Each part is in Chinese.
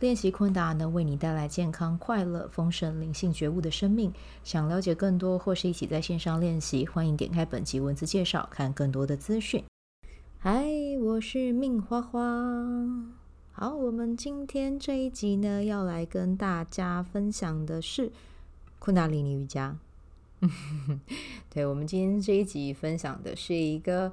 练习昆达能为你带来健康、快乐、丰盛、灵性觉悟的生命。想了解更多或是一起在线上练习，欢迎点开本集文字介绍，看更多的资讯。嗨，我是命花花。好，我们今天这一集呢，要来跟大家分享的是昆达里尼瑜伽。对，我们今天这一集分享的是一个。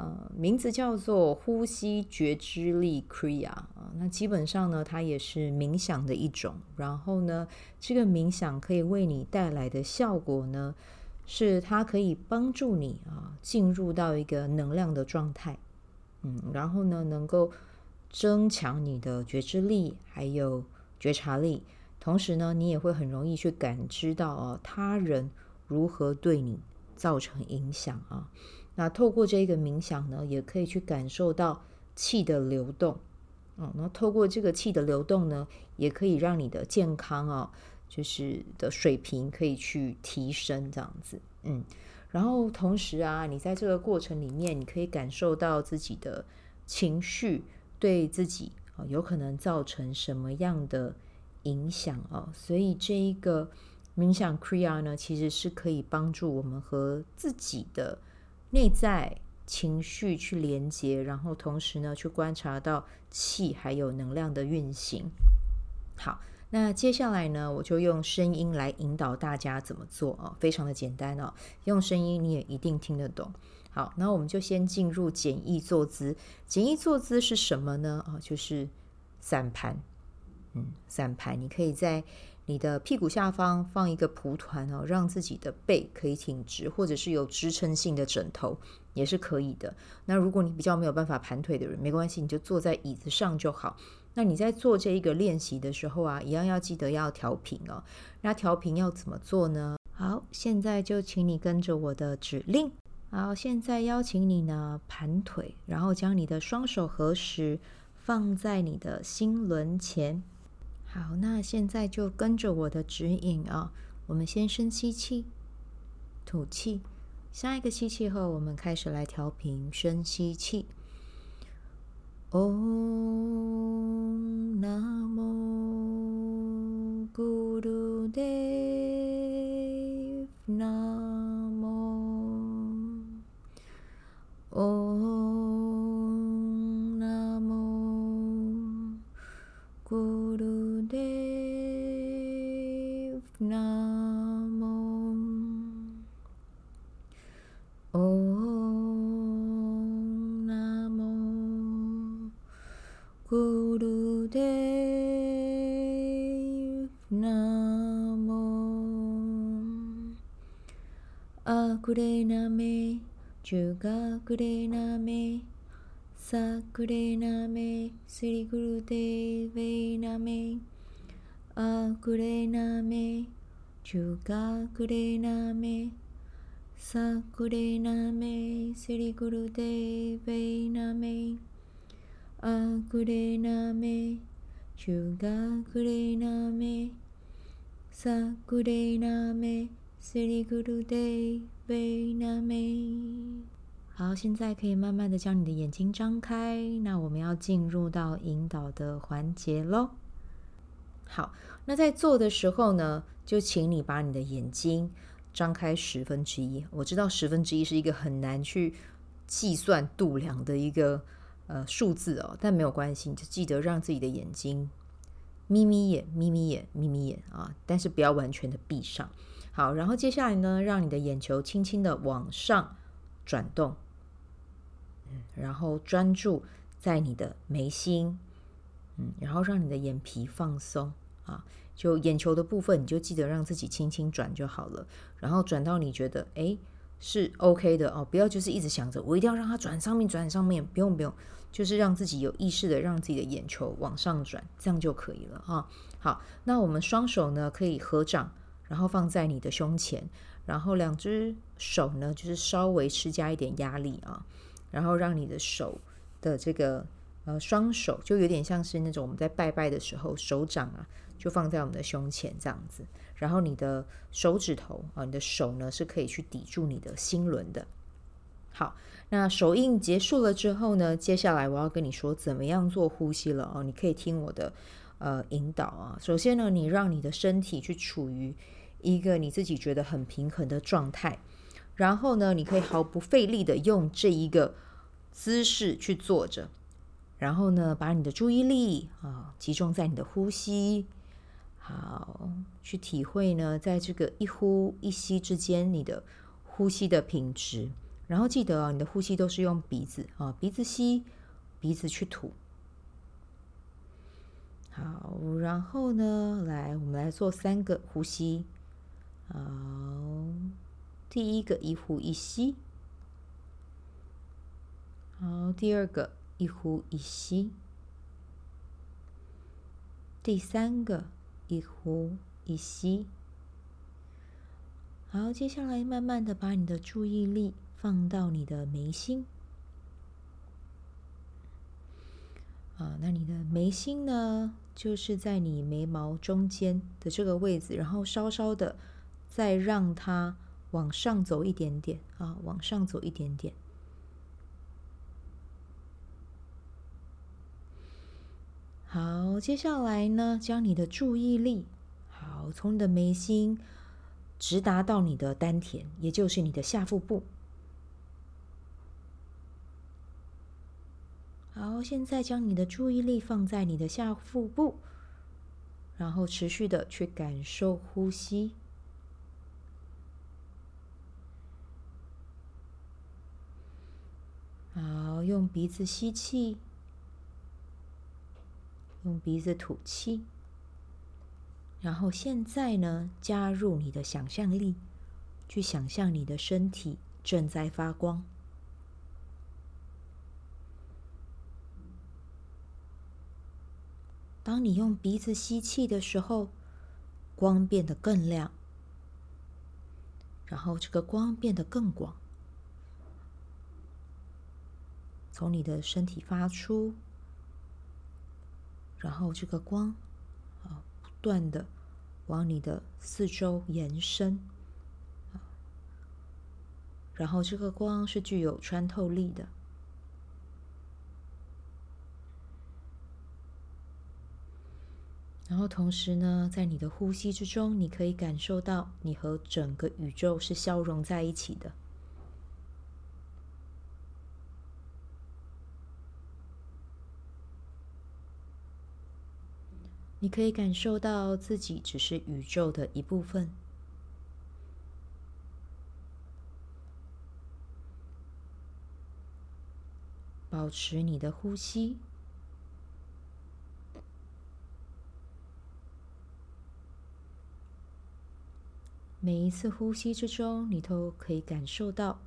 呃，名字叫做呼吸觉知力 Kriya 啊，那基本上呢，它也是冥想的一种。然后呢，这个冥想可以为你带来的效果呢，是它可以帮助你啊进入到一个能量的状态，嗯，然后呢，能够增强你的觉知力还有觉察力，同时呢，你也会很容易去感知到哦他人如何对你造成影响啊。那透过这个冥想呢，也可以去感受到气的流动，嗯，那透过这个气的流动呢，也可以让你的健康啊，就是的水平可以去提升，这样子，嗯，然后同时啊，你在这个过程里面，你可以感受到自己的情绪对自己啊有可能造成什么样的影响啊，所以这一个冥想 Kriya 呢，其实是可以帮助我们和自己的。内在情绪去连接，然后同时呢，去观察到气还有能量的运行。好，那接下来呢，我就用声音来引导大家怎么做啊，非常的简单哦，用声音你也一定听得懂。好，那我们就先进入简易坐姿。简易坐姿是什么呢？啊，就是散盘。嗯，散盘，你可以在。你的屁股下方放一个蒲团哦，让自己的背可以挺直，或者是有支撑性的枕头也是可以的。那如果你比较没有办法盘腿的人，没关系，你就坐在椅子上就好。那你在做这一个练习的时候啊，一样要记得要调频哦。那调频要怎么做呢？好，现在就请你跟着我的指令。好，现在邀请你呢盘腿，然后将你的双手合十，放在你的心轮前。好，那现在就跟着我的指引啊，我们先深吸气，吐气。下一个吸气后，我们开始来调频。深吸气，唵，南无咕噜爹，南 Gurudev ジュガクあくれなめ中学れなめさくれなめすりぐるでべなめあくれなめ中学れなめさくれなめルりぐるでべなめ ェナメアクレナメジュガクレナメサクレナメ斯里咕噜嘚贝那美，好，现在可以慢慢的将你的眼睛张开。那我们要进入到引导的环节喽。好，那在做的时候呢，就请你把你的眼睛张开十分之一。我知道十分之一是一个很难去计算度量的一个 呃数字哦，但没有关系，你就记得让自己的眼睛眯眯眼、眯眯眼、眯眯眼啊，但是不要完全的闭上。好，然后接下来呢，让你的眼球轻轻的往上转动，嗯，然后专注在你的眉心，嗯，然后让你的眼皮放松啊，就眼球的部分，你就记得让自己轻轻转就好了。然后转到你觉得诶是 OK 的哦，不要就是一直想着我一定要让它转上面转上面，不用不用，就是让自己有意识的让自己的眼球往上转，这样就可以了哈。好，那我们双手呢可以合掌。然后放在你的胸前，然后两只手呢，就是稍微施加一点压力啊，然后让你的手的这个呃双手就有点像是那种我们在拜拜的时候，手掌啊就放在我们的胸前这样子，然后你的手指头啊，你的手呢是可以去抵住你的心轮的。好，那手印结束了之后呢，接下来我要跟你说怎么样做呼吸了哦。你可以听我的呃引导啊。首先呢，你让你的身体去处于一个你自己觉得很平衡的状态，然后呢，你可以毫不费力的用这一个姿势去坐着，然后呢，把你的注意力啊集中在你的呼吸，好，去体会呢，在这个一呼一吸之间，你的呼吸的品质。然后记得啊，你的呼吸都是用鼻子啊，鼻子吸，鼻子去吐。好，然后呢，来，我们来做三个呼吸。好，第一个一呼一吸。好，第二个一呼一吸。第三个一呼一吸。好，接下来慢慢的把你的注意力。放到你的眉心啊，那你的眉心呢，就是在你眉毛中间的这个位置，然后稍稍的再让它往上走一点点啊，往上走一点点。好，接下来呢，将你的注意力，好，从你的眉心直达到你的丹田，也就是你的下腹部。好，现在将你的注意力放在你的下腹部，然后持续的去感受呼吸。好，用鼻子吸气，用鼻子吐气。然后现在呢，加入你的想象力，去想象你的身体正在发光。当你用鼻子吸气的时候，光变得更亮，然后这个光变得更广，从你的身体发出，然后这个光啊不断的往你的四周延伸，然后这个光是具有穿透力的。然后同时呢，在你的呼吸之中，你可以感受到你和整个宇宙是消融在一起的。你可以感受到自己只是宇宙的一部分。保持你的呼吸。每一次呼吸之中，你都可以感受到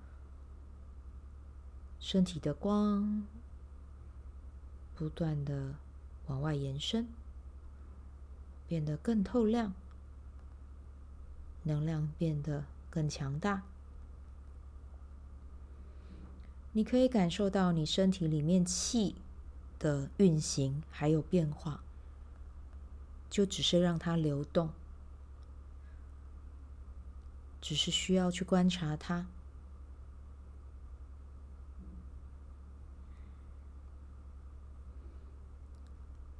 身体的光不断的往外延伸，变得更透亮，能量变得更强大。你可以感受到你身体里面气的运行还有变化，就只是让它流动。只是需要去观察它，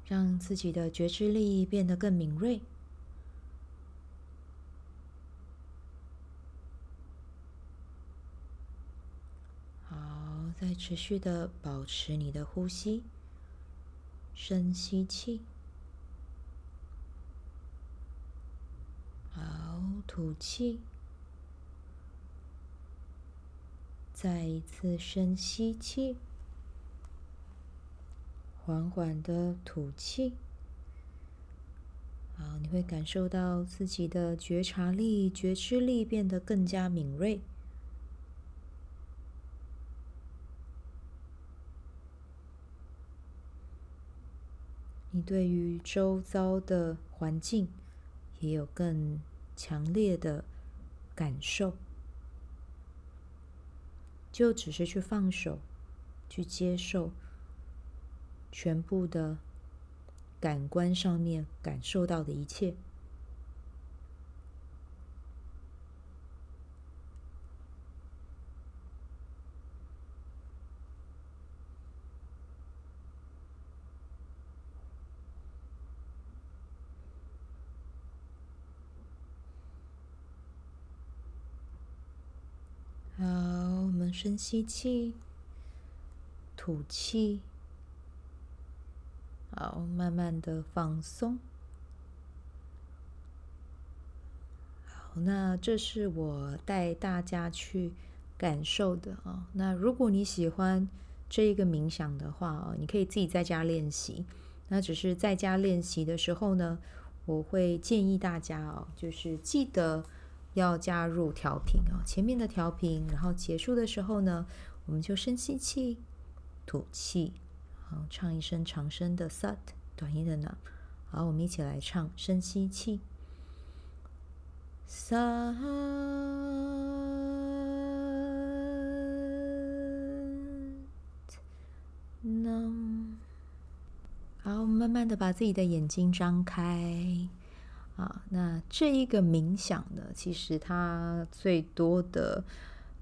让自己的觉知力变得更敏锐。好，再持续的保持你的呼吸，深吸气，好，吐气。再一次深吸气，缓缓的吐气。好，你会感受到自己的觉察力、觉知力变得更加敏锐。你对于周遭的环境也有更强烈的感受，就只是去放手，去接受全部的感官上面感受到的一切。好，我们深吸气，吐气。好，慢慢的放松。好，那这是我带大家去感受的啊。那如果你喜欢这一个冥想的话啊，你可以自己在家练习。那只是在家练习的时候呢，我会建议大家哦，就是记得。要加入调频啊，前面的调频，然后结束的时候呢，我们就深吸气，吐气，唱一声长声的 Sat，短音的 Nam。好，我们一起来唱，深吸气，Sat Nam。好，慢慢的把自己的眼睛张开。啊，那这一个冥想呢，其实它最多的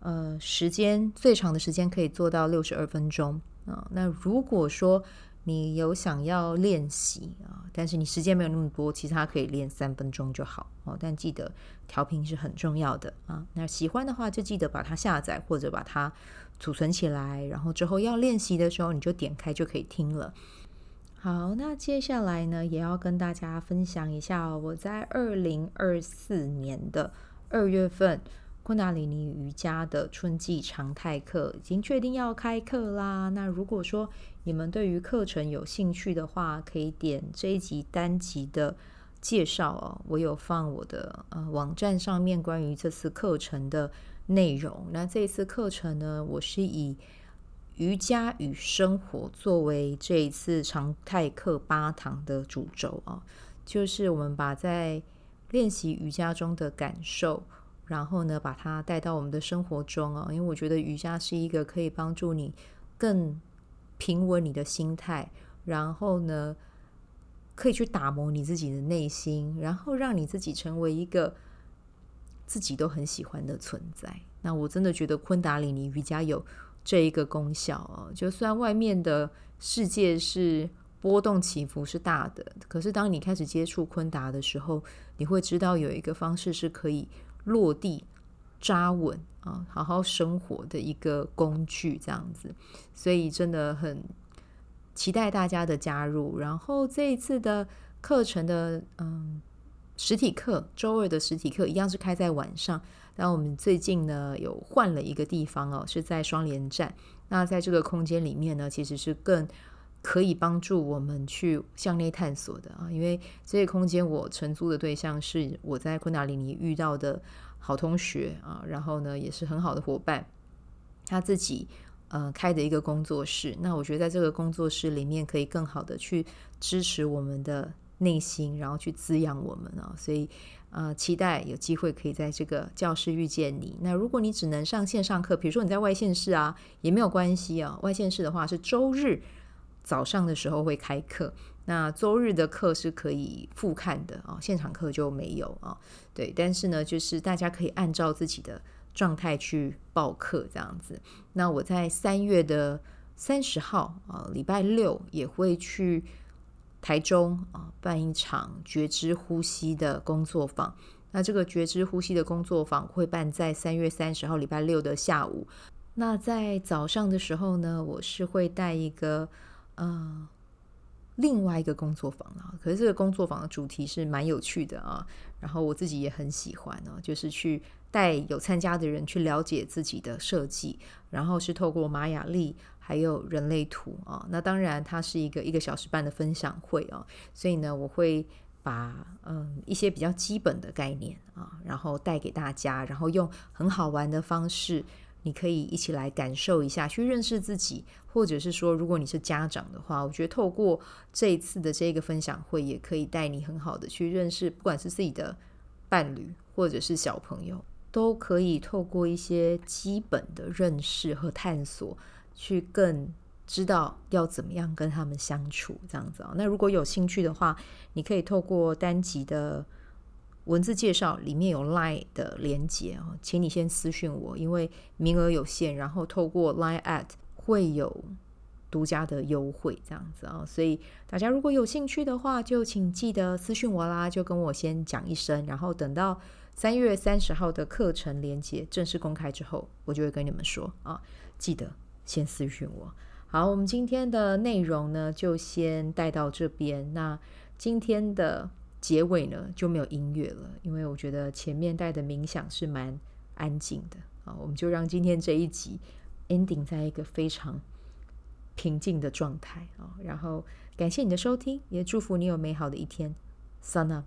呃时间，最长的时间可以做到六十二分钟啊。那如果说你有想要练习啊，但是你时间没有那么多，其实它可以练三分钟就好哦。但记得调频是很重要的啊。那喜欢的话，就记得把它下载或者把它储存起来，然后之后要练习的时候，你就点开就可以听了。好，那接下来呢，也要跟大家分享一下哦，我在二零二四年的二月份，昆达里尼瑜伽的春季常态课已经确定要开课啦。那如果说你们对于课程有兴趣的话，可以点这一集单集的介绍哦，我有放我的呃网站上面关于这次课程的内容。那这次课程呢，我是以瑜伽与生活作为这一次常态课八堂的主轴啊，就是我们把在练习瑜伽中的感受，然后呢，把它带到我们的生活中啊。因为我觉得瑜伽是一个可以帮助你更平稳你的心态，然后呢，可以去打磨你自己的内心，然后让你自己成为一个自己都很喜欢的存在。那我真的觉得昆达里尼瑜伽有。这一个功效啊，就算外面的世界是波动起伏是大的，可是当你开始接触昆达的时候，你会知道有一个方式是可以落地扎稳啊，好好生活的一个工具，这样子。所以真的很期待大家的加入。然后这一次的课程的嗯实体课，周二的实体课一样是开在晚上。那我们最近呢，有换了一个地方哦，是在双连站。那在这个空间里面呢，其实是更可以帮助我们去向内探索的啊。因为这个空间我承租的对象是我在昆达里尼遇到的好同学啊，然后呢也是很好的伙伴，他自己呃开的一个工作室。那我觉得在这个工作室里面，可以更好的去支持我们的内心，然后去滋养我们啊。所以。呃，期待有机会可以在这个教室遇见你。那如果你只能上线上课，比如说你在外县市啊，也没有关系啊。外县市的话是周日早上的时候会开课，那周日的课是可以复看的啊，现场课就没有啊。对，但是呢，就是大家可以按照自己的状态去报课这样子。那我在三月的三十号啊，礼拜六也会去。台中啊，办一场觉知呼吸的工作坊。那这个觉知呼吸的工作坊会办在三月三十号礼拜六的下午。那在早上的时候呢，我是会带一个呃另外一个工作坊啊。可是这个工作坊的主题是蛮有趣的啊，然后我自己也很喜欢啊，就是去带有参加的人去了解自己的设计，然后是透过玛雅历。还有人类图啊，那当然它是一个一个小时半的分享会啊，所以呢，我会把嗯一些比较基本的概念啊，然后带给大家，然后用很好玩的方式，你可以一起来感受一下，去认识自己，或者是说，如果你是家长的话，我觉得透过这一次的这个分享会，也可以带你很好的去认识，不管是自己的伴侣或者是小朋友，都可以透过一些基本的认识和探索，去更知道要怎么样跟他们相处，这样子啊。那如果有兴趣的话，你可以透过单集的文字介绍里面有 Line 的连接啊，请你先私讯我，因为名额有限，然后透过 Line at 会有。独家的优惠这样子啊，所以大家如果有兴趣的话，就请记得私讯我啦，就跟我先讲一声，然后等到三月三十号的课程连结正式公开之后，我就会跟你们说啊，记得先私讯我。好，我们今天的内容呢，就先带到这边。那今天的结尾呢，就没有音乐了，因为我觉得前面带的冥想是蛮安静的啊，我们就让今天这一集 ending 在一个非常。平静的状态啊，然后感谢你的收听，也祝福你有美好的一天。Sana。